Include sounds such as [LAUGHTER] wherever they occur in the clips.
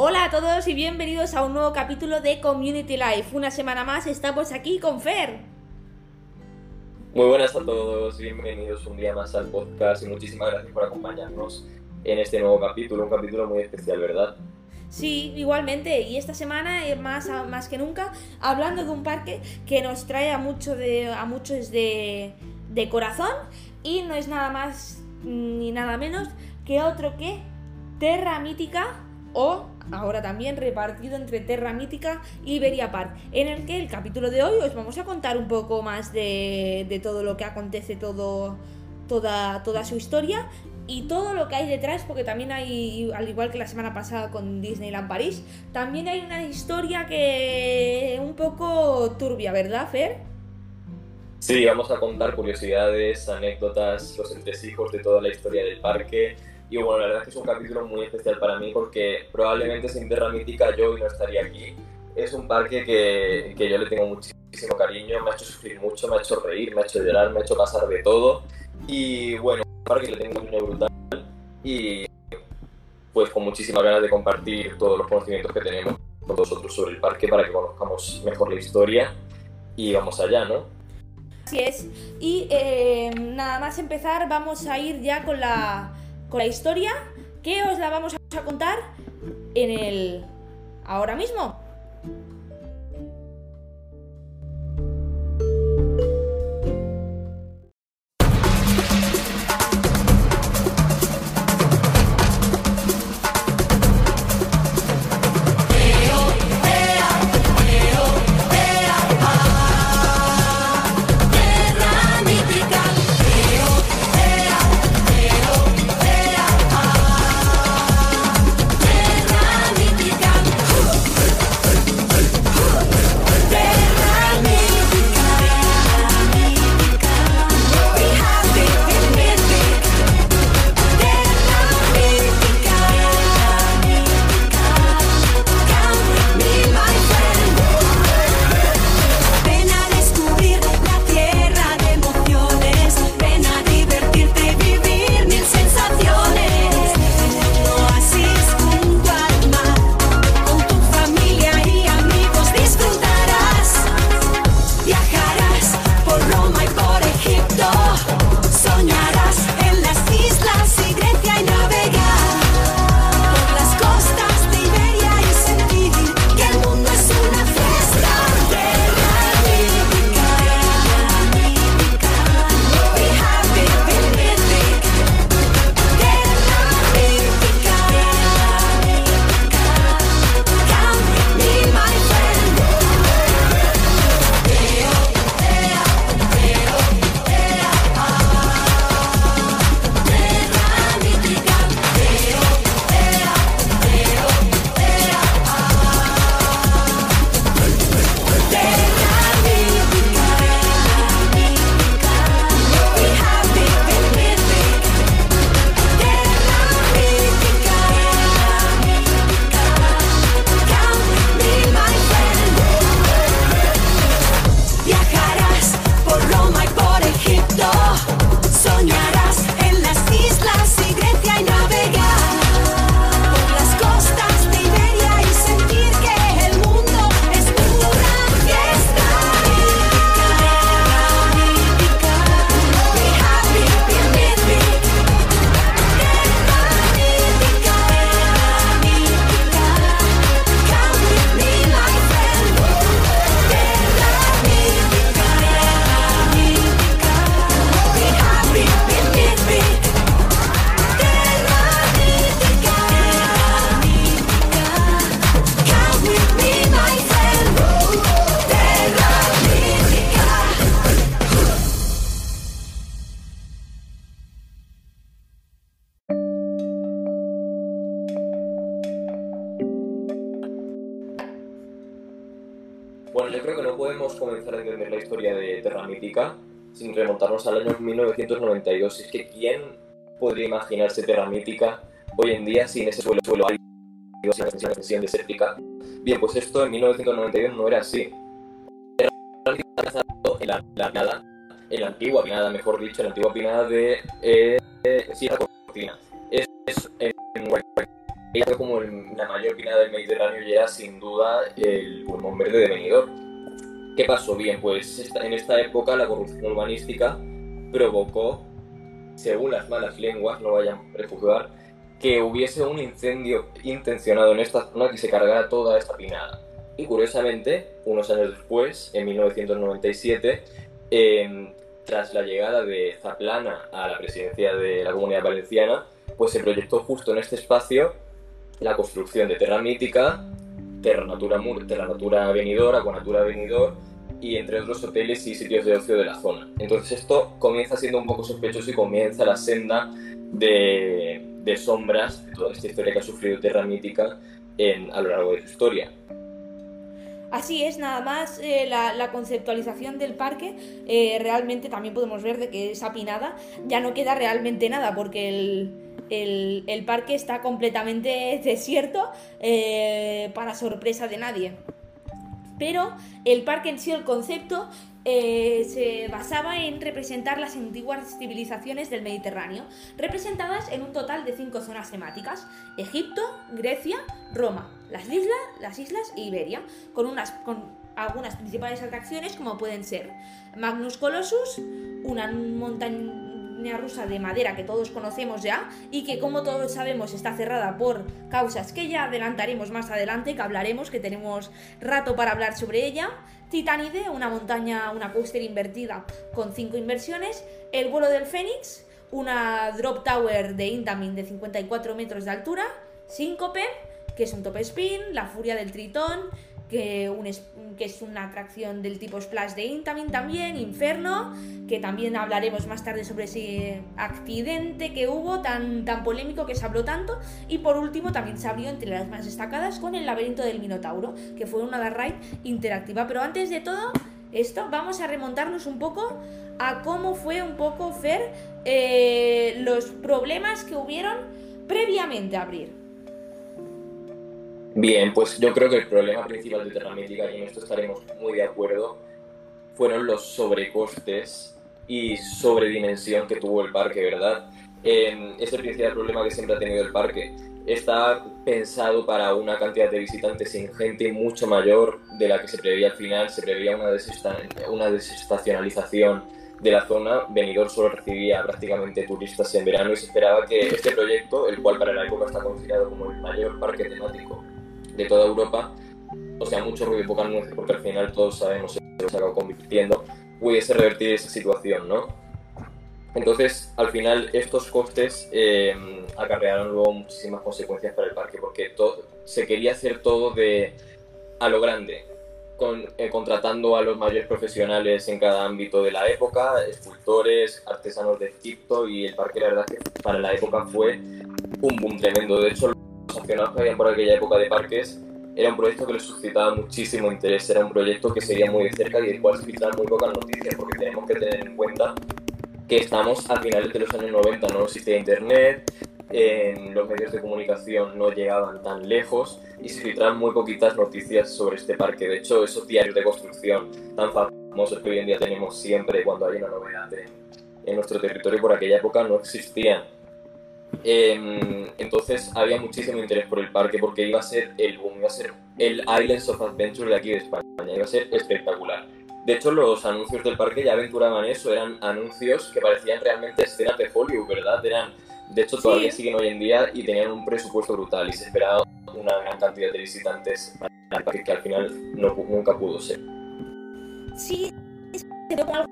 Hola a todos y bienvenidos a un nuevo capítulo de Community Life. Una semana más estamos aquí con Fer. Muy buenas a todos, bienvenidos un día más al podcast y muchísimas gracias por acompañarnos en este nuevo capítulo, un capítulo muy especial, ¿verdad? Sí, igualmente. Y esta semana, eh, más, más que nunca, hablando de un parque que nos trae a, mucho de, a muchos de, de corazón y no es nada más ni nada menos que otro que Terra Mítica o ahora también repartido entre Terra Mítica y Iberia Park, en el que el capítulo de hoy os vamos a contar un poco más de, de todo lo que acontece, todo, toda, toda su historia y todo lo que hay detrás, porque también hay, al igual que la semana pasada con Disneyland París, también hay una historia que un poco turbia, ¿verdad, Fer? Sí, vamos a contar curiosidades, anécdotas, los entresijos de toda la historia del parque. Y bueno, la verdad es que es un capítulo muy especial para mí porque probablemente sin Terra Mítica yo hoy no estaría aquí. Es un parque que, que yo le tengo muchísimo cariño, me ha hecho sufrir mucho, me ha hecho reír, me ha hecho llorar, me ha hecho pasar de todo. Y bueno, un parque que le tengo un cariño brutal y pues con muchísimas ganas de compartir todos los conocimientos que tenemos con vosotros sobre el parque para que conozcamos mejor la historia y vamos allá, ¿no? Así es. Y eh, nada más empezar, vamos a ir ya con la, con la historia que os la vamos a contar en el... ahora mismo. Remontarnos al año 1992. Es que ¿quién podría imaginarse Terra Mítica hoy en día sin ese suelo, suelo árido, sin esa extensión desértica? Bien, pues esto en 1992 no era así. Mítica en la, la pinada, en la antigua pinada, mejor dicho, en la antigua pinada de eh, Sierra Cortina. Es, es en, como el- la mayor pinada del Mediterráneo y era sin duda el pulmón verde de Benidorm. ¿Qué pasó? Bien, pues en esta época la corrupción urbanística provocó, según las malas lenguas, no vayan a prejuzgar, que hubiese un incendio intencionado en esta zona que se cargara toda esta pinada. Y curiosamente, unos años después, en 1997, em, tras la llegada de Zaplana a la presidencia de la Comunidad Valenciana, pues se proyectó justo en este espacio la construcción de Terra Mítica, Terra Natura Terra Natura Benidorm, Aquanatura Benidorm y entre otros hoteles y sitios de ocio de la zona. Entonces esto comienza siendo un poco sospechoso y comienza la senda de, sombras de toda esta historia que ha sufrido Terra Mítica a lo largo de su historia. Así es, nada más eh, la, conceptualización del parque, eh, realmente también podemos ver de que esa pinada ya no queda realmente nada, porque el parque está completamente [LAUGHS] desierto eh, para sorpresa de nadie. Pero el parque en sí, el concepto, eh, se basaba en representar las antiguas civilizaciones del Mediterráneo, representadas en un total de cinco zonas temáticas: Egipto, Grecia, Roma, las islas, las islas e Iberia, con unas con algunas principales atracciones como pueden ser Magnus Colossus, una montaña rusa de madera que todos conocemos ya y que como todos sabemos está cerrada por causas que ya adelantaremos más adelante, que hablaremos, que tenemos rato para hablar sobre ella. Titanide, una montaña, una coaster invertida con cinco inversiones. El vuelo del Fénix, una drop tower de Intamin de 54 metros de altura. Síncope, que es un top spin. La furia del Tritón, que, es, una atracción del tipo Splash de Intamin también. Inferno, que también hablaremos más tarde sobre ese accidente que hubo tan, tan polémico que se habló tanto. Y por último también se abrió entre las más destacadas con el laberinto del Minotauro, que fue una ride interactiva. Pero antes de todo esto, vamos a remontarnos un poco a cómo fue un poco Fer eh, los problemas que hubieron previamente a abrir. Bien, pues yo creo que el problema principal de Terra Mítica, y en esto estaremos muy de acuerdo, fueron los sobrecostes y sobredimensión que tuvo el parque, ¿verdad? Eh, es el principal problema que siempre ha tenido el parque. Está pensado para una cantidad de visitantes ingente mucho mayor de la que se preveía al final. Se preveía una, una desestacionalización de la zona. Benidorm solo recibía prácticamente turistas en verano y se esperaba que este proyecto, el cual para la época está considerado como el mayor parque temático de toda Europa, o sea, mucho ruido y poca anuncio, porque al final todos sabemos que se acabó convirtiendo, pudiese revertir esa situación, ¿no? Entonces, al final, estos costes eh, acarrearon luego muchísimas consecuencias para el parque, porque se quería hacer todo de a lo grande, con- eh, contratando a los mayores profesionales en cada ámbito de la época, escultores, artesanos de Egipto, y el parque, la verdad, que para la época fue un boom tremendo. De hecho, los aficionados que habían por aquella época de parques era un proyecto que les suscitaba muchísimo interés, era un proyecto que seguía muy de cerca y del cual se filtraban muy pocas noticias, porque tenemos que tener en cuenta que estamos a finales de los años 90, no existía internet, en los medios de comunicación no llegaban tan lejos y se filtraban muy poquitas noticias sobre este parque. De hecho, esos diarios de construcción tan famosos que hoy en día tenemos siempre cuando hay una novedad en nuestro territorio por aquella época no existían. Em, entonces había muchísimo interés por el parque porque iba a ser el boom, iba a ser el Islands of Adventure de aquí de España, iba a ser espectacular. De hecho, los anuncios del parque ya aventuraban eso, eran anuncios que parecían realmente escenas de Hollywood, ¿verdad? Eran, de hecho, todavía Sí. siguen hoy en día y tenían un presupuesto brutal y se esperaba una gran cantidad de visitantes para el parque que al final no, nunca pudo ser. sí como algo,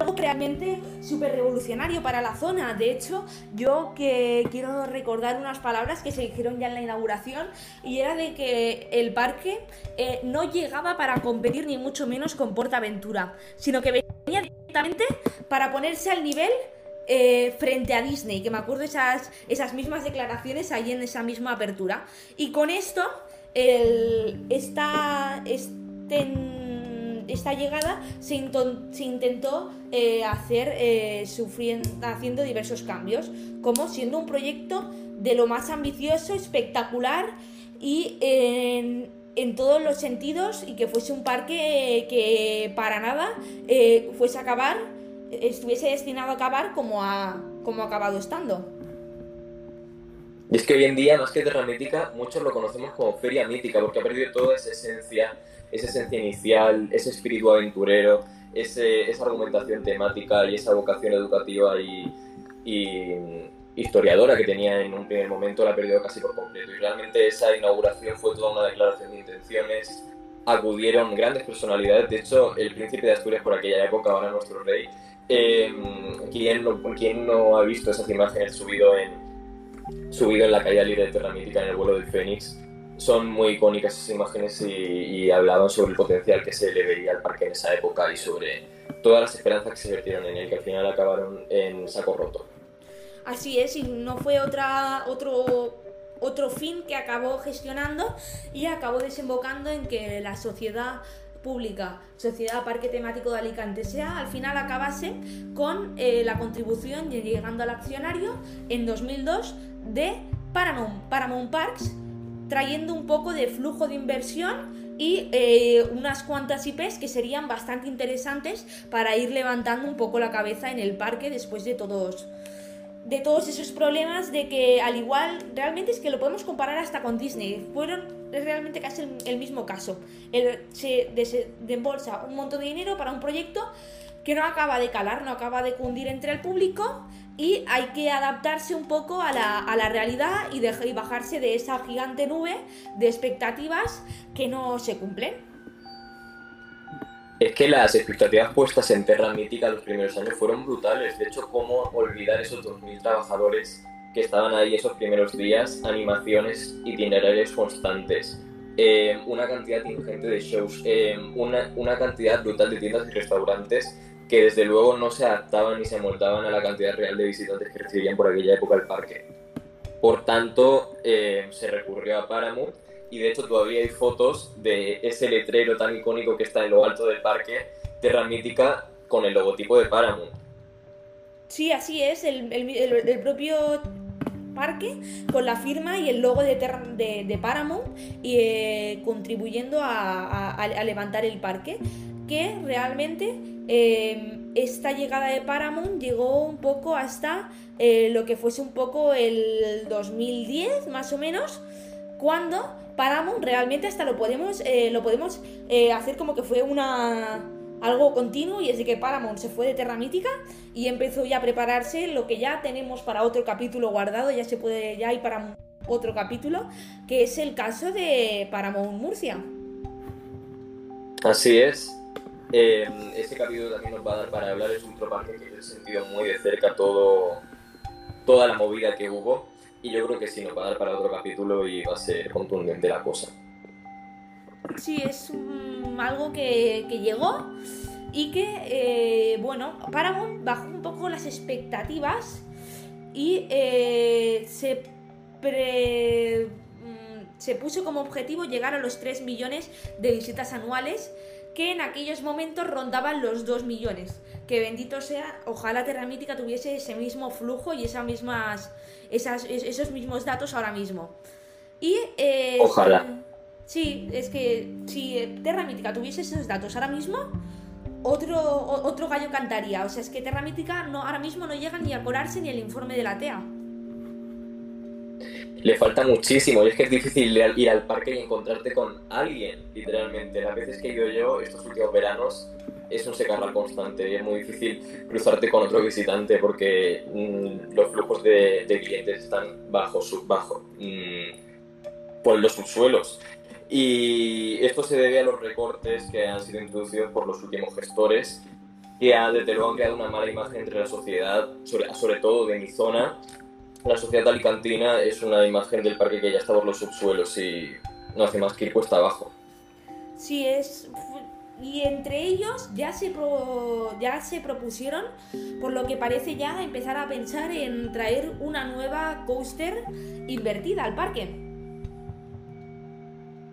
algo realmente súper revolucionario para la zona. De hecho, yo que quiero recordar unas palabras que se dijeron ya en la inauguración y era de que el parque eh, no llegaba para competir ni mucho menos con PortAventura, sino que venía directamente para ponerse al nivel eh, frente a Disney, que me acuerdo esas, esas mismas declaraciones ahí en esa misma apertura. Y con esto, el, esta, este- esta llegada se, intentó eh, hacer eh, sufrien- haciendo diversos cambios, como siendo un proyecto de lo más ambicioso, espectacular y en, todos los sentidos y que fuese un parque que para nada eh, fuese a acabar, estuviese destinado a acabar como ha, como ha acabado estando. Y es que hoy en día, más que Terra Mítica, muchos lo conocemos como Feria Mítica, porque ha perdido toda esa esencia, esa esencia inicial, ese espíritu aventurero, ese, esa argumentación temática y esa vocación educativa y, y historiadora que tenía en un primer momento, la ha perdido casi por completo. Y realmente esa inauguración fue toda una declaración de intenciones. Acudieron grandes personalidades, de hecho, el príncipe de Asturias por aquella época, ahora nuestro rey, eh, ¿quién, no, ¿quién no ha visto esas imágenes subido en, subido en la caída libre de Terra Mítica en el vuelo del Fénix? Son muy icónicas esas imágenes y, y hablaban sobre el potencial que se le veía al parque en esa época y sobre todas las esperanzas que se vertieron en él, que al final acabaron en saco roto. Así es, y no fue otra, otro, otro fin que acabó gestionando y acabó desembocando en que la sociedad pública, Sociedad Parque Temático de Alicante, sea al final acabase con eh, la contribución llegando al accionario en 2002 de Paramount, Paramount Parks, trayendo un poco de flujo de inversión y eh, unas cuantas IPs que serían bastante interesantes para ir levantando un poco la cabeza en el parque después de todos de todos esos problemas de que al igual realmente es que lo podemos comparar hasta con Disney. Fueron es realmente casi el, el mismo caso. El, se desembolsa un montón de dinero para un proyecto que no acaba de calar no acaba de cundir entre el público y hay que adaptarse un poco a la, a la realidad y, bajarse de esa gigante nube de expectativas que no se cumplen es que las expectativas puestas en Terra Mítica los primeros años fueron brutales. De hecho, ¿cómo olvidar esos 2.000 trabajadores que estaban ahí esos primeros días? Animaciones, itinerarios constantes, eh, una cantidad ingente de shows, eh, una, una cantidad brutal de tiendas y restaurantes que desde luego no se adaptaban ni se moldaban a la cantidad real de visitantes que recibían por aquella época el parque. Por tanto, eh, se recurrió a Paramount y de hecho todavía hay fotos de ese letrero tan icónico que está en lo alto del parque, Terra Mítica, con el logotipo de Paramount. Sí, así es, el, el, el, el propio parque con la firma y el logo de, de, de Paramount y eh, contribuyendo a, a, a, levantar el parque que realmente eh, esta llegada de Paramount llegó un poco hasta eh, lo que fuese un poco el 2010 más o menos cuando Paramount realmente hasta lo podemos, eh, lo podemos eh, hacer como que fue una algo continuo y es de que Paramount se fue de Terra Mítica y empezó ya a prepararse lo que ya tenemos para otro capítulo guardado, ya se puede, ya hay para otro capítulo, que es el caso de Paramount Murcia. Así es. Eh, este capítulo también nos va a dar para hablar, es un parque que he sentido muy de cerca todo, toda la movida que hubo y yo creo que sí, nos va a dar para otro capítulo y va a ser contundente la cosa. Sí, es algo que, llegó y que, eh, bueno, Paramount bajó un poco las expectativas y eh, se, um, se puso como objetivo llegar a los 3 millones de visitas anuales que en aquellos momentos rondaban los 2 millones. Que bendito sea, ojalá Terra Mítica tuviese ese mismo flujo y esas mismas esas, esos mismos datos ahora mismo. Y, eh, Ojalá. Sí, es que si Terra Mítica tuviese esos datos ahora mismo, otro, otro gallo cantaría. O sea, es que Terra Mítica no, ahora mismo no llega ni a colarse ni el informe de la TEA. Le falta muchísimo y es que es difícil ir al parque y encontrarte con alguien, literalmente. Las veces que he ido yo estos últimos veranos es un secarral constante y es muy difícil cruzarte con otro visitante porque mmm, los flujos de, de, clientes están bajo, sub, bajo mmm, por los subsuelos. Y esto se debe a los recortes que han sido introducidos por los últimos gestores, que ha, desde luego han creado una mala imagen entre la sociedad, sobre, sobre todo de mi zona. La sociedad alicantina es una imagen del parque que ya está por los subsuelos y no hace más que ir cuesta abajo. Sí, es y entre ellos ya se, pro, ya se propusieron, por lo que parece ya empezar a pensar en traer una nueva coaster invertida al parque.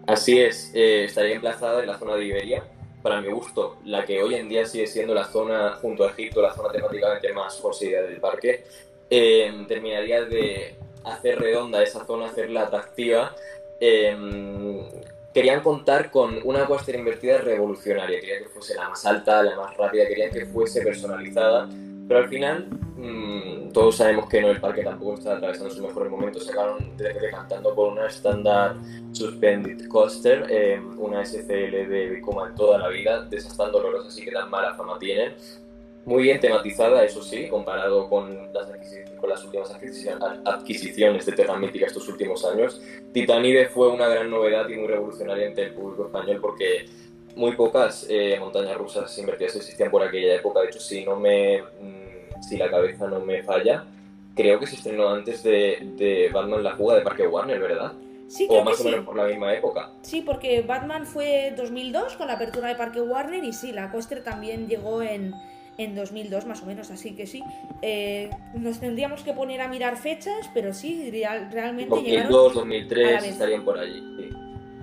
Así es, eh, estaría emplazada en la zona de Iberia, para mi gusto, la que hoy en día sigue siendo la zona, junto a Egipto, la zona temáticamente más poseída del parque. Eh, terminaría de hacer redonda esa zona, hacerla atractiva. Eh, querían contar con una coaster invertida revolucionaria, querían que fuese la más alta, la más rápida, querían que fuese personalizada Pero al final, mm, todos sabemos que no el parque tampoco está atravesando sus mejores momentos. Sacaron decantando por una estándar Suspended Coaster, eh, una SCL de como en toda la vida, de esas tan dolorosas y que tan mala fama tienen. Muy bien tematizada, eso sí, comparado con las, con las últimas adquisiciones, de Terra Mítica estos últimos años. Titanide fue una gran novedad y muy revolucionaria entre el público español porque muy pocas eh, montañas rusas invertidas existían por aquella época. De hecho, si no me, mm, si la cabeza no me falla, creo que se estrenó antes de, de Batman la fuga de Parque Warner, ¿verdad? Sí, o más o menos sí. por la misma época. Sí, porque Batman fue 2002 con la apertura de Parque Warner y sí, la Coaster también llegó en, en 2002 más o menos, así que sí. Eh, nos tendríamos que poner a mirar fechas, pero sí, real- realmente llegaron... 2002, a la 2003 vez. estarían por allí. sí.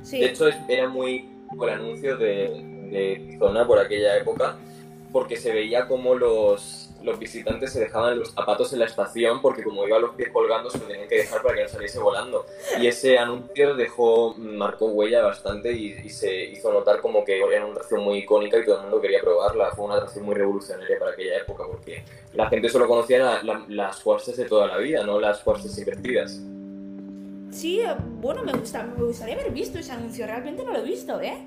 Sí, De hecho, era muy el anuncio de, de Zona por aquella época, porque se veía como los, los visitantes se dejaban los zapatos en la estación, porque como iban los pies colgando, se lo tenían que dejar para que no saliese volando. Y ese anuncio dejó, marcó huella bastante y, y se hizo notar como que era una atracción muy icónica y todo el mundo quería probarla. Fue una atracción muy revolucionaria para aquella época, porque la gente solo conocía la- la- las cuarses de toda la vida, no las cuarses invertidas. sí, eh, bueno, me, gusta, me gustaría haber visto ese anuncio, realmente no lo he visto, ¿eh?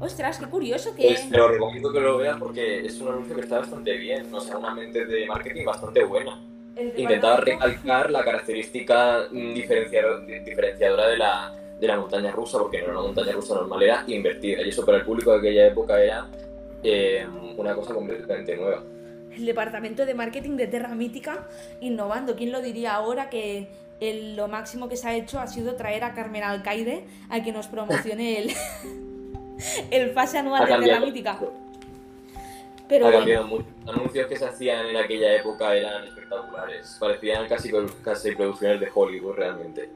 Ostras, qué curioso que... Pues te lo recomiendo que lo veas porque es un anuncio que está bastante bien, o sea, una mente de marketing bastante buena. Intentaba recalcar la característica diferenciado- di- diferenciadora de la, de la montaña rusa, porque no era una montaña rusa normal, era invertida. Y eso para el público de aquella época era eh, una cosa completamente nueva. el departamento de marketing de Terra Mítica innovando. ¿Quién lo diría ahora que el- lo máximo que se ha hecho ha sido traer a Carmen Alcaide a que nos promocione el, [LAUGHS] [LAUGHS] el pase anual de cambiado, Mítica? Pero ha bueno, cambiado mucho. Los anuncios que se hacían en aquella época eran espectaculares. Parecían casi, casi producciones de Hollywood realmente.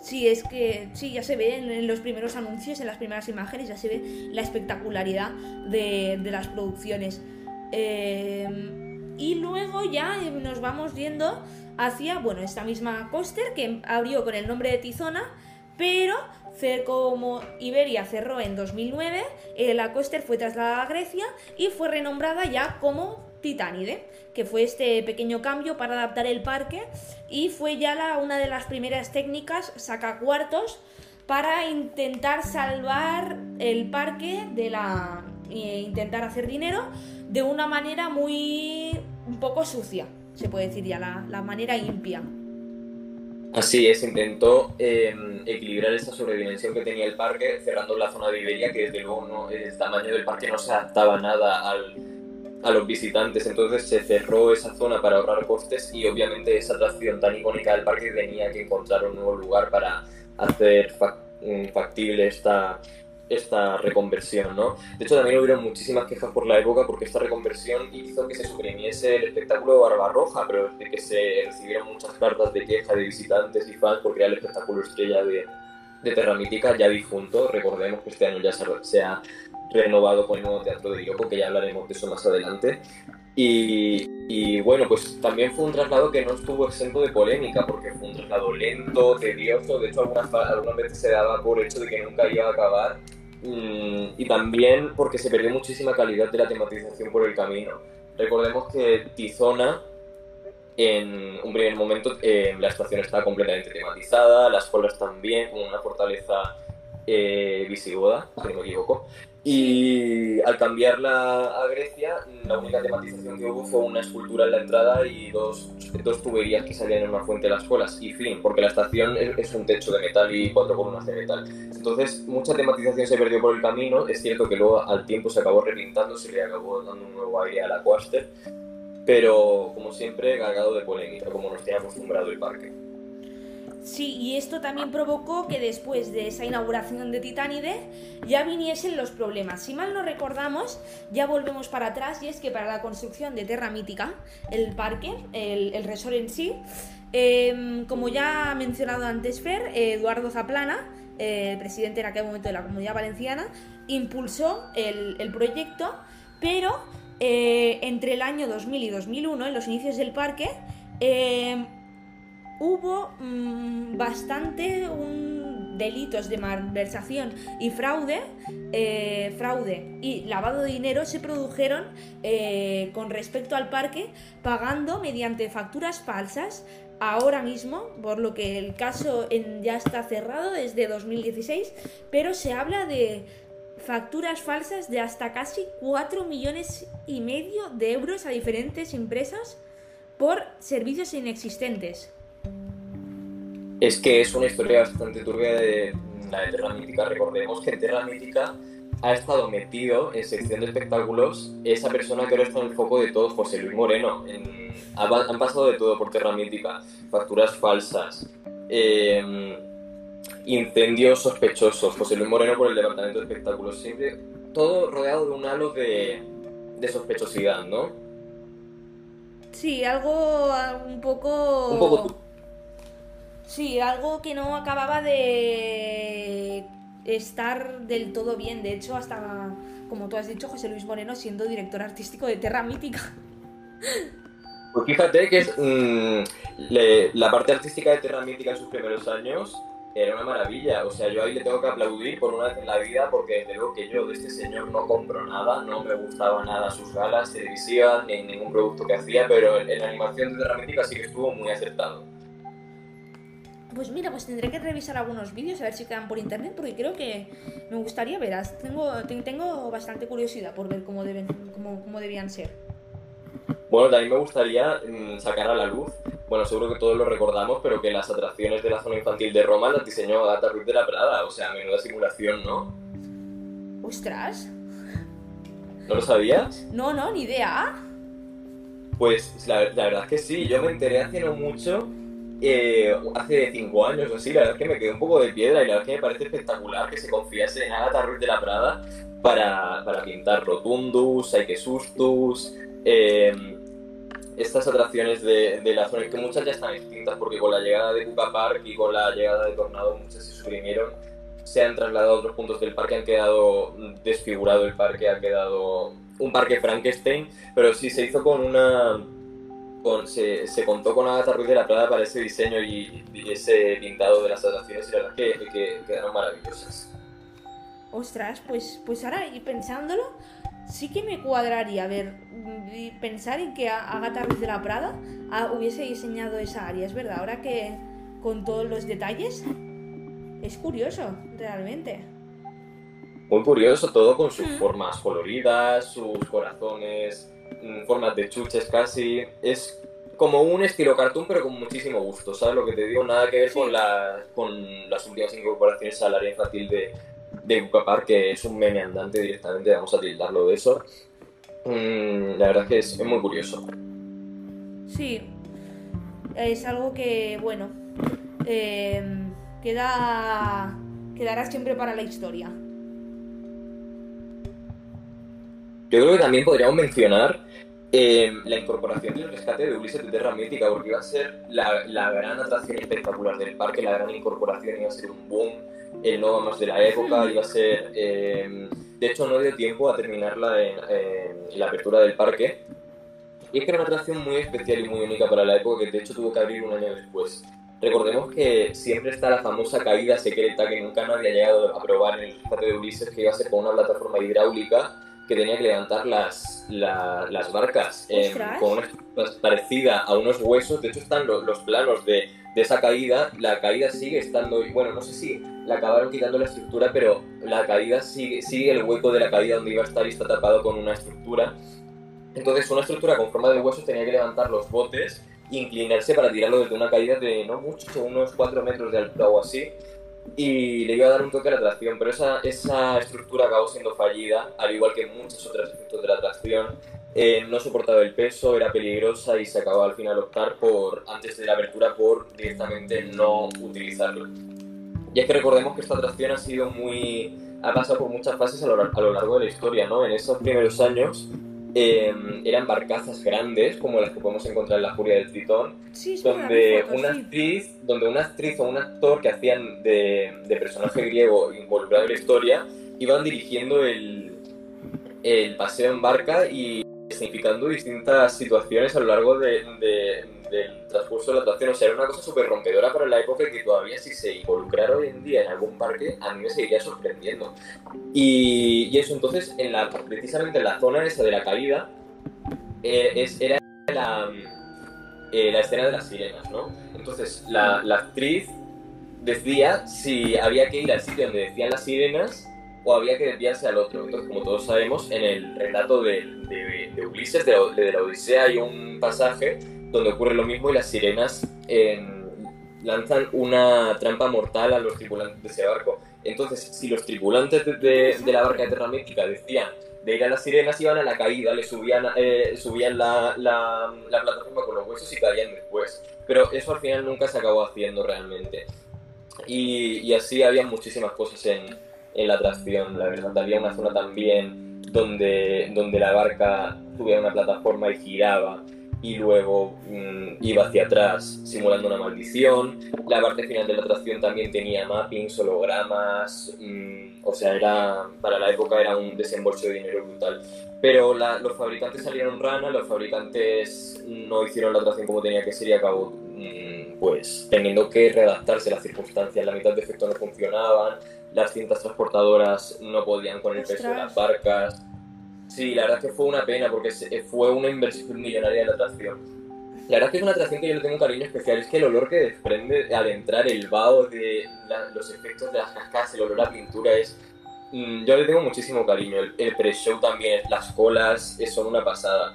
sí, es que sí, ya se ve en, los primeros anuncios, en las primeras imágenes, ya se ve la espectacularidad de, de las producciones. Eh, y luego ya eh, nos vamos yendo hacia, bueno, esta misma coaster que abrió con el nombre de Tizona, pero como Iberia cerró en 2009, eh, la coaster fue trasladada a Grecia y fue renombrada ya como Titánide, que fue este pequeño cambio para adaptar el parque y fue ya la, una de las primeras técnicas sacacuartos para intentar salvar el parque de la e intentar hacer dinero de una manera muy un poco sucia, se puede decir ya la, la manera impia. Así es, intentó eh, equilibrar esa sobredimensión que tenía el parque, cerrando la zona de Iberia, que desde luego no, el tamaño del parque no se adaptaba nada a los visitantes. Entonces se cerró esa zona para ahorrar costes y obviamente esa atracción tan icónica del parque tenía que encontrar un nuevo lugar para hacer mm, factible esta, esta reconversión, ¿no? De hecho, también hubieron muchísimas quejas por la época porque esta reconversión hizo que se suprimiese el espectáculo de Barbarroja, pero de que se recibieron muchas cartas de queja de visitantes y fans porque era el espectáculo estrella de, de Terra Mítica ya difunto. Recordemos que este año ya se, se ha renovado con el nuevo Teatro de Iroko, que ya hablaremos de eso más adelante. Y, bueno, pues también fue un traslado que no estuvo exento de polémica, porque fue un traslado lento, tedioso, de hecho algunas, veces se daba por hecho de que nunca iba a acabar, Mm, y también porque se perdió muchísima calidad de la tematización por el camino. Recordemos que Tizona, en un primer momento, eh, la estación está completamente tematizada, las colas también, como una fortaleza eh, visigoda, si no me equivoco. Y al cambiarla a Grecia, la única tematización que hubo fue una escultura en la entrada y dos, dos tuberías que salían en una fuente de las colas. Y fin, porque la estación es, es un techo de metal y cuatro columnas de metal. Entonces, mucha tematización se perdió por el camino. Es cierto que luego al tiempo se acabó repintando, se le acabó dando un nuevo aire a la Coaster. Pero, como siempre, cargado de polémica, como nos tiene acostumbrado el parque. Sí, y esto también provocó que después de esa inauguración de Titánide ya viniesen los problemas. Si mal no recordamos, ya volvemos para atrás y es que para la construcción de Terra Mítica, el parque, el, el resort en sí, eh, como ya ha mencionado antes Fer, Eduardo Zaplana, eh, presidente en aquel momento de la Comunidad Valenciana, impulsó el, el proyecto, pero eh, entre el año 2000 y 2001, en los inicios del parque, eh, hubo mm, bastante delitos de malversación y fraude, eh, fraude y lavado de dinero se produjeron eh, con respecto al parque pagando mediante facturas falsas ahora mismo, por lo que el caso ya está cerrado desde 2016, pero se habla de facturas falsas de hasta casi 4 millones y medio de euros a diferentes empresas por servicios inexistentes. Es que es una historia bastante turbia de la de Terra Mítica. Recordemos que Terra Mítica ha estado metido en sección de espectáculos esa persona que ahora está en el foco de todos, José Luis Moreno. En- ha- han pasado de todo por Terra Mítica. Facturas falsas, eh, incendios sospechosos, José Luis Moreno por el departamento de espectáculos. Siempre todo rodeado de un halo de, de sospechosidad, ¿no? Sí, algo ah, un poco... Un poco Sí, algo que no acababa de estar del todo bien. De hecho, hasta, como tú has dicho, José Luis Moreno siendo director artístico de Terra Mítica. Pues fíjate que es, mm, la parte artística de Terra Mítica en sus primeros años era una maravilla. O sea, yo ahí le tengo que aplaudir por una vez en la vida porque desde luego que yo de este señor no compro nada, no me gustaba nada sus galas televisivas ni ningún producto que hacía, pero en la animación de Terra Mítica sí que estuvo muy acertado. Pues mira, pues tendré que revisar algunos vídeos a ver si quedan por internet porque creo que me gustaría verlas. Tengo, te- tengo bastante curiosidad por ver cómo, deben, cómo, cómo debían ser. Bueno, también me gustaría mm, sacar a la luz, bueno, seguro que todos lo recordamos, pero que las atracciones de la zona infantil de Roma las diseñó Agatha Ruiz de la Prada. O sea, menuda simulación, ¿no? Ostras. ¿No lo sabías? No, no, ni idea. Pues la, la verdad es que sí, yo me enteré hace no mucho, eh, hace cinco años o así, la verdad es que me quedé un poco de piedra y la verdad es que me parece espectacular que se confiase en Agatha Ruiz de la Prada para, para pintar Rotundus, Saike Sustus, eh, estas atracciones de, de la zona, que muchas ya están extintas porque con la llegada de Cuca Park y con la llegada de Tornado muchas se suprimieron, se han trasladado a otros puntos del parque, han quedado desfigurado el parque, ha quedado un parque Frankenstein, pero sí se hizo con una con- se, se contó con Agatha Ruiz de la Prada para ese diseño y, y ese pintado de las atracciones y la verdad que, que quedaron maravillosas. Ostras, pues, pues ahora y pensándolo, sí que me cuadraría. A ver, pensar en que Agatha Ruiz de la Prada ah, hubiese diseñado esa área, es verdad. Ahora que con todos los detalles, es curioso, realmente. Muy curioso, todo con sus Mm. formas coloridas, sus corazones, formas de chuches casi. Es como un estilo cartoon, pero con muchísimo gusto, ¿sabes lo que te digo? Nada que ver con, la, con las últimas incorporaciones al área infantil de, de Cuca Park, que es un meme andante directamente, vamos a tildarlo de eso. Mm, la verdad es que es, es muy curioso. Sí, es algo que, bueno, eh, queda, quedará siempre para la historia. Yo creo que también podríamos mencionar eh, la incorporación del rescate de Ulises de Terra Mítica, porque iba a ser la, la gran atracción espectacular del parque, la gran incorporación, iba a ser un boom, el no más de la época, iba a ser... eh, de hecho, no dio tiempo a terminarla en, en la apertura del parque. Y es que era una atracción muy especial y muy única para la época, que de hecho tuvo que abrir un año después. Recordemos que siempre está la famosa caída secreta que nunca nadie ha llegado a probar en el rescate de Ulises, que iba a ser con una plataforma hidráulica que tenía que levantar las, la- las barcas eh, con una estructura parecida a unos huesos. De hecho, están lo- los planos de, de esa caída. La caída sigue estando, bueno, no sé si la acabaron quitando la estructura, pero la caída sigue, sigue el hueco de la caída donde iba a estar y está tapado con una estructura. Entonces, una estructura con forma de huesos tenía que levantar los botes inclinarse para tirarlo desde una caída de no mucho, unos 4 metros de altura o así. Y le iba a dar un toque a la atracción, pero esa, esa estructura acabó siendo fallida, al igual que muchos otros efectos de la atracción. Eh, no soportaba el peso, era peligrosa y se acabó al final optar por, antes de la apertura, por directamente no utilizarlo. Y es que recordemos que esta atracción ha sido muy. ha pasado por muchas fases a lo, a lo largo de la historia, ¿no? En esos primeros años eh, eran barcazas grandes, como las que podemos encontrar en la Furia del Tritón, Sí, donde una sí. actriz, donde una actriz o un actor que hacían de, de personaje griego involucrado en la historia iban dirigiendo el, el paseo en barca y significando distintas situaciones a lo largo de- de- del transcurso de la atracción. O sea, era una cosa súper rompedora para la época que todavía si se involucrara hoy en día en algún parque, a mí me seguiría sorprendiendo. Y, y eso, entonces, en la, precisamente en la zona esa de la caída, eh, es, era la, eh, la escena de las sirenas, ¿no? Entonces, la, la actriz decía si había que ir al sitio donde decían las sirenas o había que desviarse al otro. Entonces, como todos sabemos, en el relato de, de- de Ulises, de la, de la Odisea, hay un pasaje donde ocurre lo mismo y las sirenas eh, lanzan una trampa mortal a los tripulantes de ese barco. Entonces, si los tripulantes de, la barca de Terra Mística decían de ir a las sirenas, iban a la caída, le subían, eh, subían la, la- la plataforma con los huesos y caían después. Pero eso al final nunca se acabó haciendo realmente. Y, y así había muchísimas cosas en, en la atracción, la verdad. Había una zona también donde, donde la barca tuviera una plataforma y giraba y luego mm, iba hacia atrás simulando una maldición. La parte final de la atracción también tenía mappings, hologramas, mm, o sea, era para la época era un desembolso de dinero brutal. Pero los fabricantes salieron rana, los fabricantes no hicieron la atracción como tenía que ser y acabó mm, pues teniendo que readaptarse a las circunstancias. La mitad de efectos no funcionaban, las cintas transportadoras no podían con el peso de las barcas. Sí, la verdad es que fue una pena porque se- fue una inversión millonaria de la atracción. La verdad es que es una atracción que yo le tengo un cariño especial. Es que el olor que desprende al entrar, el vaho de la- los efectos de las cascadas, el olor a pintura es. mm, yo le tengo muchísimo cariño. El, el pre-show también, las colas eh, son una pasada.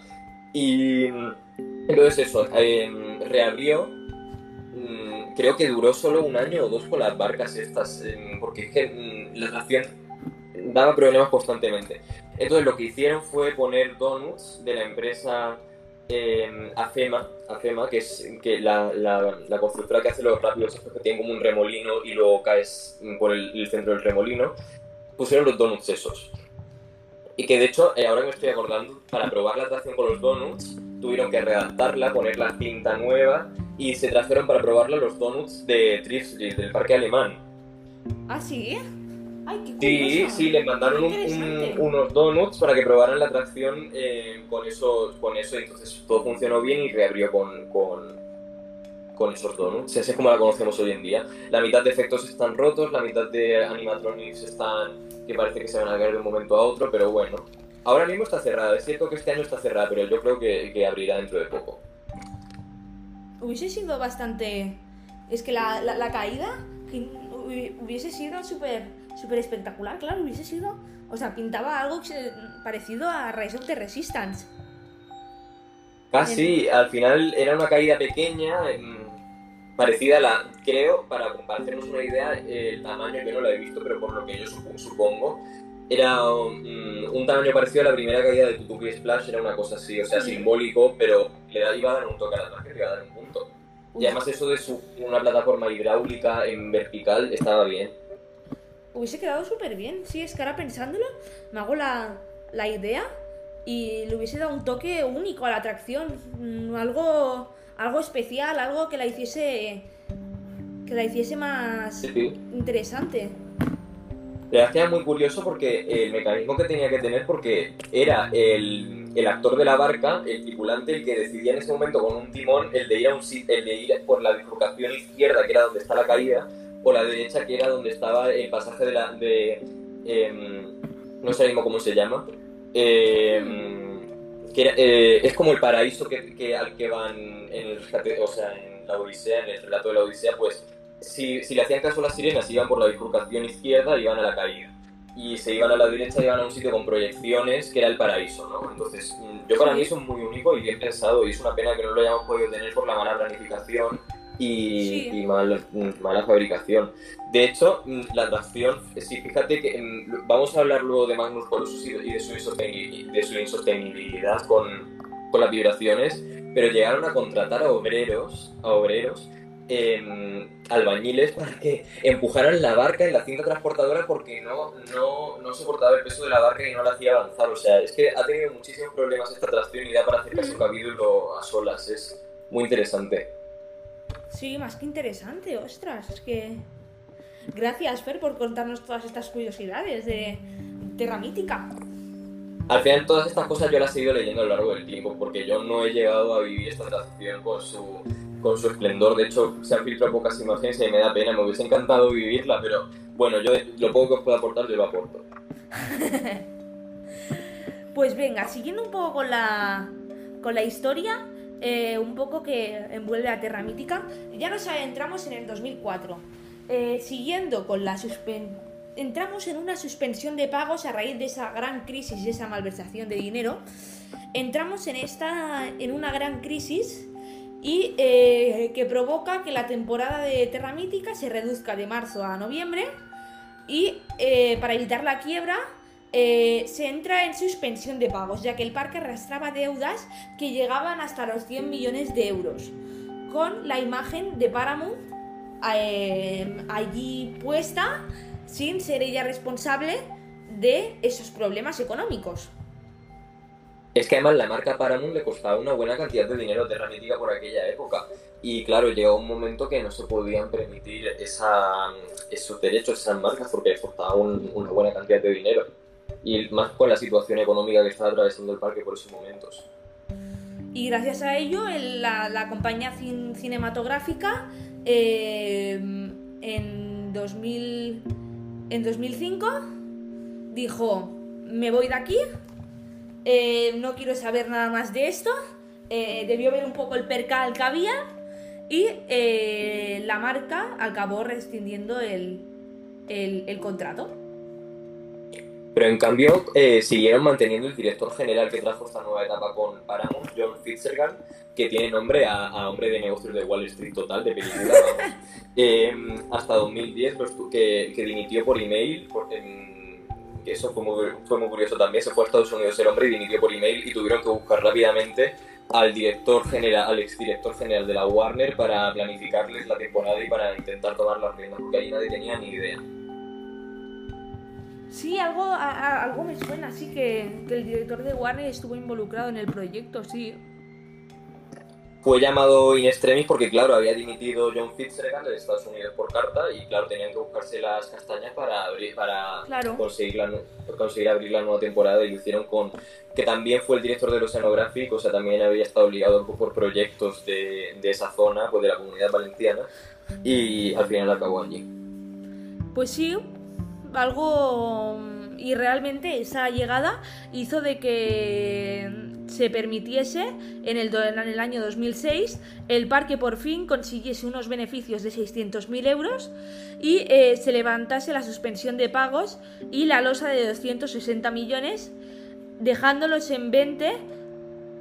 Y. mm, Entonces, eso, em, reabrió. Creo que duró solo un año o dos con las barcas estas, em, porque es que mm, la atracción daba problemas constantemente. Entonces lo que hicieron fue poner donuts de la empresa eh, Afema, Afema, que es que la, la, la constructora que hace los rápidos estos que tienen como un remolino y luego caes por el, el centro del remolino, pusieron los donuts esos. Y que de hecho, eh, ahora que me estoy acordando, para probar la atracción con los donuts, tuvieron que redactarla, poner la cinta nueva y se trajeron para probarla los donuts de Tripsy, del parque alemán. ¿Ah, sí? Ay, qué Sí, sí, les mandaron un- Interesante. un- unos donuts para que probaran la atracción eh, con, eso, con eso, entonces todo funcionó bien y reabrió con, con, con esos donuts. Así es como la conocemos hoy en día. La mitad de efectos están rotos, la mitad de animatronics están que parece que se van a caer de un momento a otro, pero bueno. Ahora mismo está cerrada, es cierto que este año está cerrada, pero yo creo que, que abrirá dentro de poco. Hubiese sido bastante... Es que la, la, la caída que hubi- hubiese sido súper súper espectacular, claro, hubiese sido... O sea, pintaba algo que parecido a Rise of the Resistance. Casi, al final era una caída pequeña, parecida a la, creo, para, para hacernos una idea, eh, el tamaño, yo no lo he visto, pero por lo que yo sup- supongo, era mm, un tamaño parecido a la primera caída de Tutuki Splash, era una cosa así, o sea, Mm. simbólico, pero le da- iba a dar un toque a la traje, le iba a dar un punto. Y además eso de su, una plataforma hidráulica en vertical estaba bien. Hubiese quedado súper bien. Sí, es que ahora pensándolo, me hago la, la idea y le hubiese dado un toque único a la atracción. Mm, Algo, algo especial, algo que la hiciese. que la hiciese más Sí, sí. interesante. La verdad que era muy curioso porque el mecanismo que tenía que tener, porque era el, el actor de la barca, el tripulante, el que decidía en ese momento con un timón el de ir, a un, el de ir por la bifurcación izquierda, que era donde está la caída, o la derecha, que era donde estaba el pasaje de la. De, em, no sé cómo se llama. em, que eh, es como el paraíso que, que- al que van en el o sea, en la Odisea, en el relato de la Odisea, pues si, si le hacían caso a las sirenas, iban por la bifurcación izquierda y iban a la caída. Y se iban a la derecha, iban a un sitio con proyecciones, que era el paraíso, ¿no? Entonces, mm, yo para mí eso es muy único y bien pensado, y es una pena que no lo hayamos podido tener por la mala planificación y, Sí. y mal- mm, mala fabricación. De hecho, mm, la atracción, sí, fíjate que vamos a hablar luego de Magnus Colossus y de y de su, insosteni- de su insostenibilidad con, con las vibraciones, pero llegaron a contratar a obreros, a obreros em, albañiles para que empujaran la barca en la cinta transportadora porque no, no, no soportaba el peso de la barca y no la hacía avanzar. O sea, es que ha tenido muchísimos problemas esta atracción y da para hacer un capítulo a solas. Es muy interesante. Sí, más que interesante, ostras. Es que. Gracias, Fer, por contarnos todas estas curiosidades de Terra Mítica. Al final todas estas cosas yo las he ido leyendo a lo largo del tiempo, porque yo no he llegado a vivir esta atracción con su, con su esplendor. De hecho, se han filtrado pocas imágenes y me da pena, me hubiese encantado vivirla, pero bueno, yo lo poco que os puedo aportar, yo lo aporto. [LAUGHS] Pues venga, siguiendo un poco con la, con la historia, eh, un poco que envuelve a Terra Mítica, ya nos adentramos en el 2004. Eh, siguiendo con la suspen... Entramos en una suspensión de pagos a raíz de esa gran crisis y esa malversación de dinero. Entramos en, esta, en una gran crisis y eh, que provoca que la temporada de Terra Mítica se reduzca de marzo a noviembre y eh, para evitar la quiebra eh, se entra en suspensión de pagos, ya que el parque arrastraba deudas que llegaban hasta los 100 millones de euros, con la imagen de Paramount allí puesta sin ser ella responsable de esos problemas económicos. Es que además la marca Paramount le costaba una buena cantidad de dinero Terra Mítica por aquella época. Y claro, llegó un momento que no se podían permitir esa, esos derechos, esas marcas, porque costaba un- una buena cantidad de dinero. Y más con la situación económica que estaba atravesando el parque por esos momentos. Y gracias a ello, el- la, la compañía cin- cinematográfica eh, en, 2000, en 2005 dijo, me voy de aquí, eh, no quiero saber nada más de esto, eh, debió ver un poco el percal que había y eh, la marca acabó rescindiendo el, el- el contrato. Pero en cambio siguieron manteniendo el director general que trajo esta nueva etapa con Paramount, John Fitzgerald, que tiene nombre a, a hombre de negocios de Wall Street total, de película. [LAUGHS] Eh, hasta 2010, lo estu- que, que dimitió por email, por- en- que eso fue muy, curioso también, se fue a Estados Unidos el hombre y dimitió por email y tuvieron que buscar rápidamente al director general, al exdirector general de la Warner para planificarles la temporada y para intentar tomar las riendas, porque ahí nadie tenía ni idea. Sí, algo, a- algo me suena, así que, que el director de Warner estuvo involucrado en el proyecto, sí. Fue llamado in extremis porque, claro, había dimitido John Fitzgerald de Estados Unidos por carta y, claro, tenían que buscarse las castañas para abrir, para Claro. conseguir, la, conseguir abrir la nueva temporada y lo hicieron con... que también fue el director del Oceanographic, o sea, también había estado ligado por proyectos de, de esa zona, pues de la comunidad valenciana, y al final acabó allí. Pues sí, algo... Y realmente esa llegada hizo de que se permitiese en el, en el año 2006 el parque por fin consiguiese unos beneficios de 600.000 euros y eh, se levantase la suspensión de pagos y la losa de 260 millones dejándolos en 20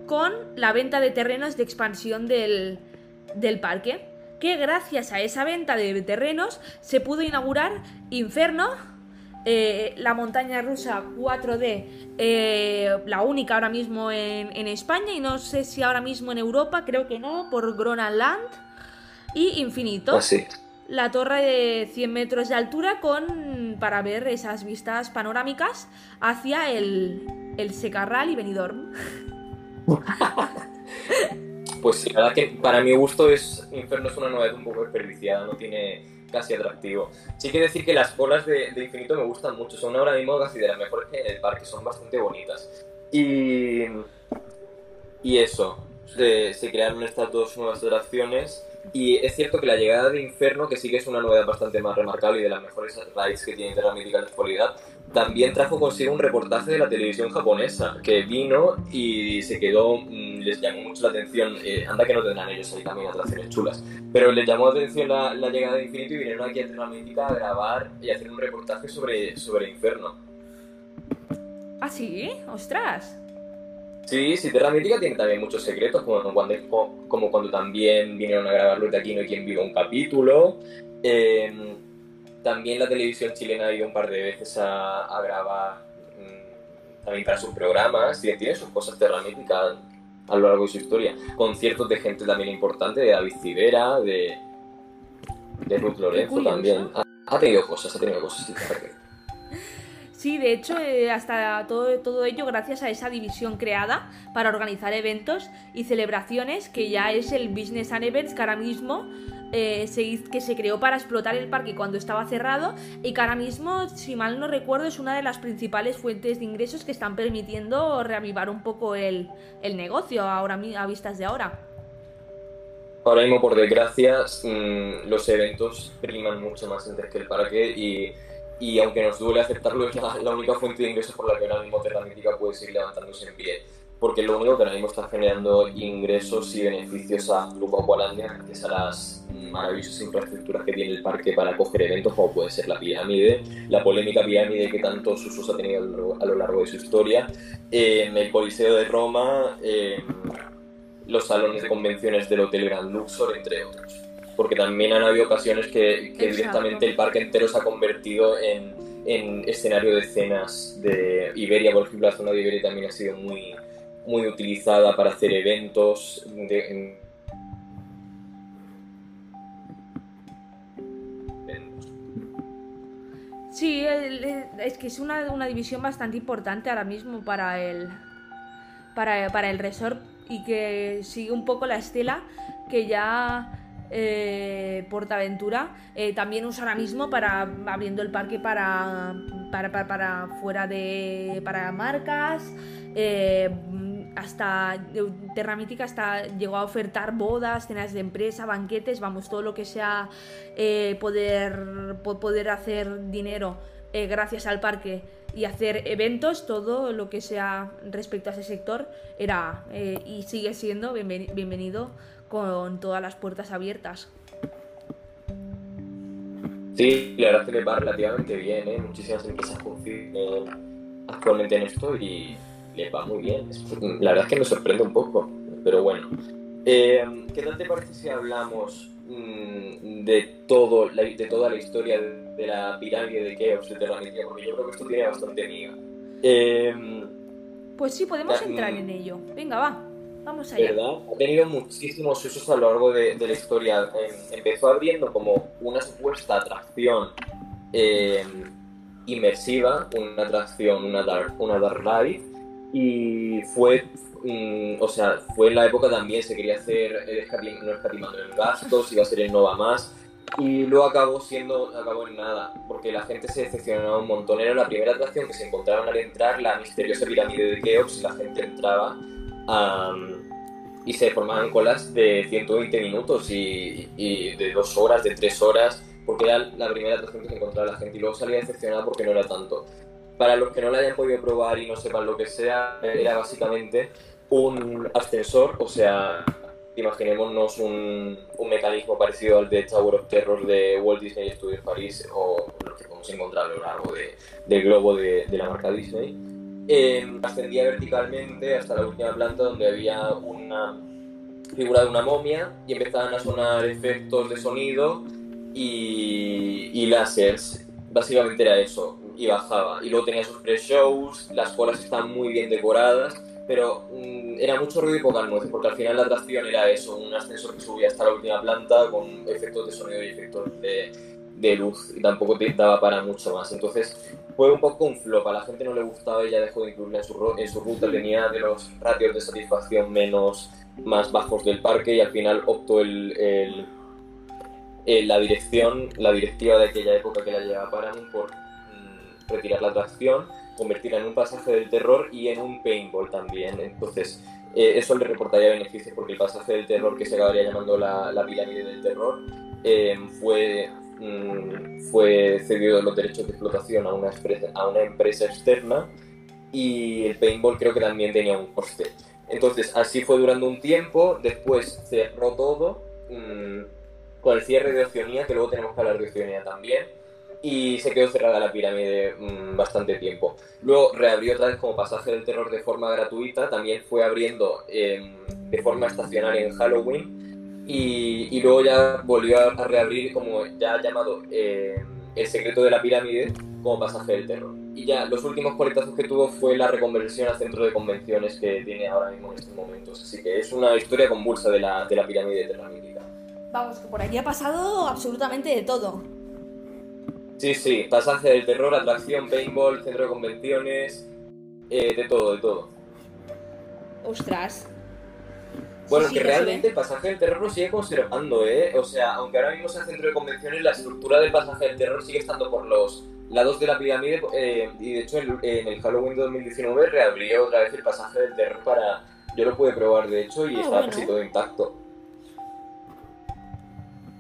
con la venta de terrenos de expansión del, del parque. Que gracias a esa venta de terrenos se pudo inaugurar Inferno, eh, la montaña rusa 4D, eh, la única ahora mismo en, en España y no sé si ahora mismo en Europa, creo que no, por Groenland. Y Infinito, Así. la torre de 100 metros de altura con para ver esas vistas panorámicas hacia el, el Secarral y Benidorm. [LAUGHS] Pues sí, la verdad que para mi gusto es Inferno es una novedad un poco desperdiciada, no tiene casi atractivo. Sí que decir que las colas de, Infinito me gustan mucho, son ahora mismo casi de las mejores que en el parque, son bastante bonitas. Y, y eso, se, se crearon estas dos nuevas atracciones y es cierto que la llegada de Inferno, que sí que es una novedad bastante más remarcable y de las mejores rides que tiene Terra Mítica en la actualidad, también trajo consigo un reportaje de la televisión japonesa, que vino y se quedó, mm, les llamó mucho la atención, eh, anda que no tendrán ellos ahí también atracciones chulas, pero les llamó la atención la, la llegada de Infinito y vinieron aquí a Terra Mítica a grabar y a hacer un reportaje sobre, sobre Inferno. ¿Ah, sí? ¡Ostras! Sí, sí, Terra Mítica tiene también muchos secretos, como cuando, como cuando también vinieron a grabar Luis de Aquino y quien vive un capítulo. Eh, también la televisión chilena ha ido un par de veces a, a grabar mm, también para sus programas y tiene sus cosas Terra Mítica a lo largo de su historia. Conciertos de gente también importante, de David Civera, de, de Ruth Lorenzo también. Ha, ha tenido cosas, ha tenido cosas. Sí, de hecho, eh, hasta todo, todo ello gracias a esa división creada para organizar eventos y celebraciones, que ya es el Business and Events, que ahora mismo eh, se que se creó para explotar el parque cuando estaba cerrado y que ahora mismo, si mal no recuerdo, es una de las principales fuentes de ingresos que están permitiendo reavivar un poco el, el negocio ahora a vistas de ahora. Ahora mismo, por desgracia, mm, los eventos priman mucho más antes que el parque y, y aunque nos duele aceptarlo, es la, la única fuente de ingresos por la que ahora mismo Terra Mítica puede seguir levantándose en pie. Porque lo único que ahora mismo está generando ingresos y beneficios a Grupo Aqualandia gracias a las maravillosas infraestructuras que tiene el parque para acoger eventos como puede ser la pirámide, la polémica pirámide que tantos usos ha tenido a lo largo, de su historia, eh, el Coliseo de Roma, eh, los salones de convenciones del Hotel Grand Luxor, entre otros. Porque también han habido ocasiones que, que directamente el parque entero se ha convertido en, en escenario de escenas de Iberia, por ejemplo, la zona de Iberia también ha sido muy, muy utilizada para hacer eventos. Sí, es que es una, una división bastante importante ahora mismo para el, para, para el resort y que sigue un poco la estela que ya eh, Portaventura eh, también usa ahora mismo para abriendo el parque para, para, para, para fuera de para marcas eh, hasta Terra Mítica hasta llegó a ofertar bodas, cenas de empresa, banquetes, vamos, todo lo que sea eh, poder, po- poder hacer dinero eh, gracias al parque y hacer eventos, todo lo que sea respecto a ese sector era eh, y sigue siendo bienveni- bienvenido con todas las puertas abiertas. Sí, la verdad es que le va relativamente bien, ¿eh? Muchísimas empresas confían en- actualmente en esto y va muy bien. Es- La verdad es que me sorprende un poco, pero bueno. Eh, ¿Qué tal te parece si hablamos mm, de, todo, la- de toda la historia de, de la pirámide de Keops de Terra Mítica? Porque yo creo que esto tiene bastante miga. Eh, Pues sí, podemos entrar mm. en ello. Venga, va, vamos allá. ¿verdad? Ha tenido muchísimos usos a lo largo de, de la historia. Em, empezó abriendo como una supuesta atracción eh, inmersiva, una atracción, una dark, una dark ride, y fue, mm, o sea, fue en la época también, se quería hacer, eh, escatim- no escatimando en gastos, iba a ser en Nova Más, y luego acabó siendo, acabó en nada, porque la gente se decepcionaba un montón. Era la primera atracción que se encontraban al entrar, la misteriosa pirámide de Keops, la gente entraba am, y se formaban colas de 120 minutos y, de dos horas, de tres horas, porque era la primera atracción que se encontraba la gente y luego salía decepcionada porque no era tanto. Para los que no la hayan podido probar y no sepan lo que sea, era básicamente un ascensor, o sea, imaginémonos un, un mecanismo parecido al de Tower of Terror de Walt Disney Studios París o lo que podemos encontrar a lo largo de- del globo de, de la marca Disney. Eh, ascendía verticalmente hasta la última planta donde había una figura de una momia y empezaban a sonar efectos de sonido y, y láseres. Básicamente era eso, y bajaba. Y luego tenía sus pre-shows, las colas estaban muy bien decoradas, pero mm, era mucho ruido y pocas nueces, porque al final la atracción era eso, un ascensor que subía hasta la última planta con efectos de sonido y efectos de, de luz, y tampoco te daba para mucho más. Entonces fue un poco un flop, a la gente no le gustaba y ya dejó de incluirla en su, en su ruta, tenía de los ratios de satisfacción menos más bajos del parque y al final optó el, el- el- la dirección, la directiva de aquella época que la llevaba Paramount por retirar la atracción, convertirla en un pasaje del terror y en un paintball también. Entonces, eh, eso le reportaría beneficios porque el pasaje del terror, que se acabaría llamando la, la pirámide del terror, eh, fue, mm, fue cedido los derechos de explotación a una, empresa- externa y el paintball creo que también tenía un coste. Entonces, así fue durando un tiempo, después cerró todo, mm, con el cierre de Oceanía, que luego tenemos que hablar de Oceanía también, y se quedó cerrada la pirámide mm, bastante tiempo. Luego reabrió otra vez como pasaje del terror de forma gratuita, también fue abriendo em, de forma estacionaria en Halloween, y, y luego ya volvió a, reabrir como ya llamado em, El secreto de la pirámide como pasaje del terror. Y ya los últimos coletazos que tuvo fue la reconversión al centro de convenciones que tiene ahora mismo en estos momentos. Así que es una historia convulsa de la, de la pirámide de Terra Mítica. Vamos, que por allí ha pasado absolutamente de todo. Sí, sí, pasaje del terror, atracción, paintball, centro de convenciones, eh, de todo, de todo. Ostras. Bueno, Sí, que sí, realmente el pasaje del terror lo sigue conservando, ¿eh? O sea, aunque ahora mismo sea centro de convenciones, la estructura del pasaje del terror sigue estando por los lados de la pirámide eh, y de hecho en, en el Halloween de 2019 reabrió otra vez el pasaje del terror para... Yo lo pude probar, de hecho, y Ah, está bueno. casi todo intacto.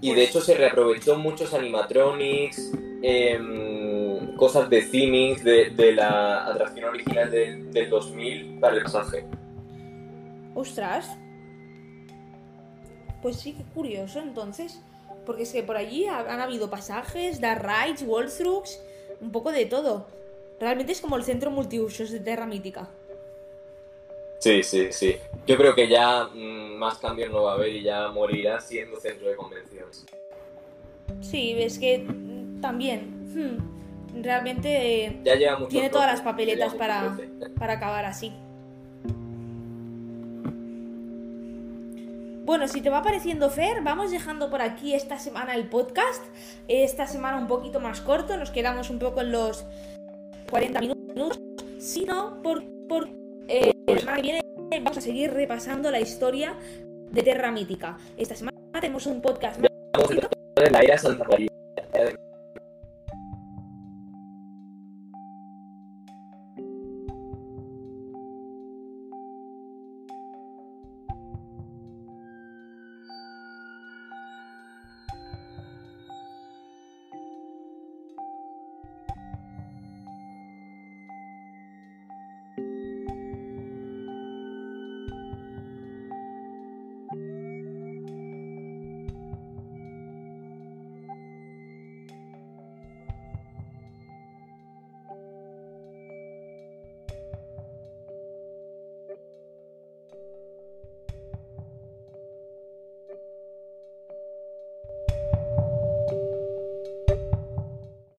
Y de hecho se reaprovechó muchos animatronics, em, cosas de themings de, de la atracción original del- del 2000 para el pasaje. Ostras. Pues sí, qué curioso entonces. Porque es que por allí ha- han habido pasajes, dark rides, walkthroughs, un poco de todo. Realmente es como el centro multiusos de Terra Mítica. Sí, sí, sí. Yo creo que ya mm, más cambios no va a haber y ya morirá siendo centro de convenciones. Sí, es que mm, también. hmm, realmente eh, Ya lleva mucho tiene troce, todas las papeletas para, para acabar así. Bueno, si te va pareciendo Fer, vamos dejando por aquí esta semana el podcast. Esta semana un poquito más corto, nos quedamos un poco en los 40 minutos. Si no, por, por eh, la que viene vamos a seguir repasando la historia de Terra Mítica. Esta semana tenemos un podcast más la.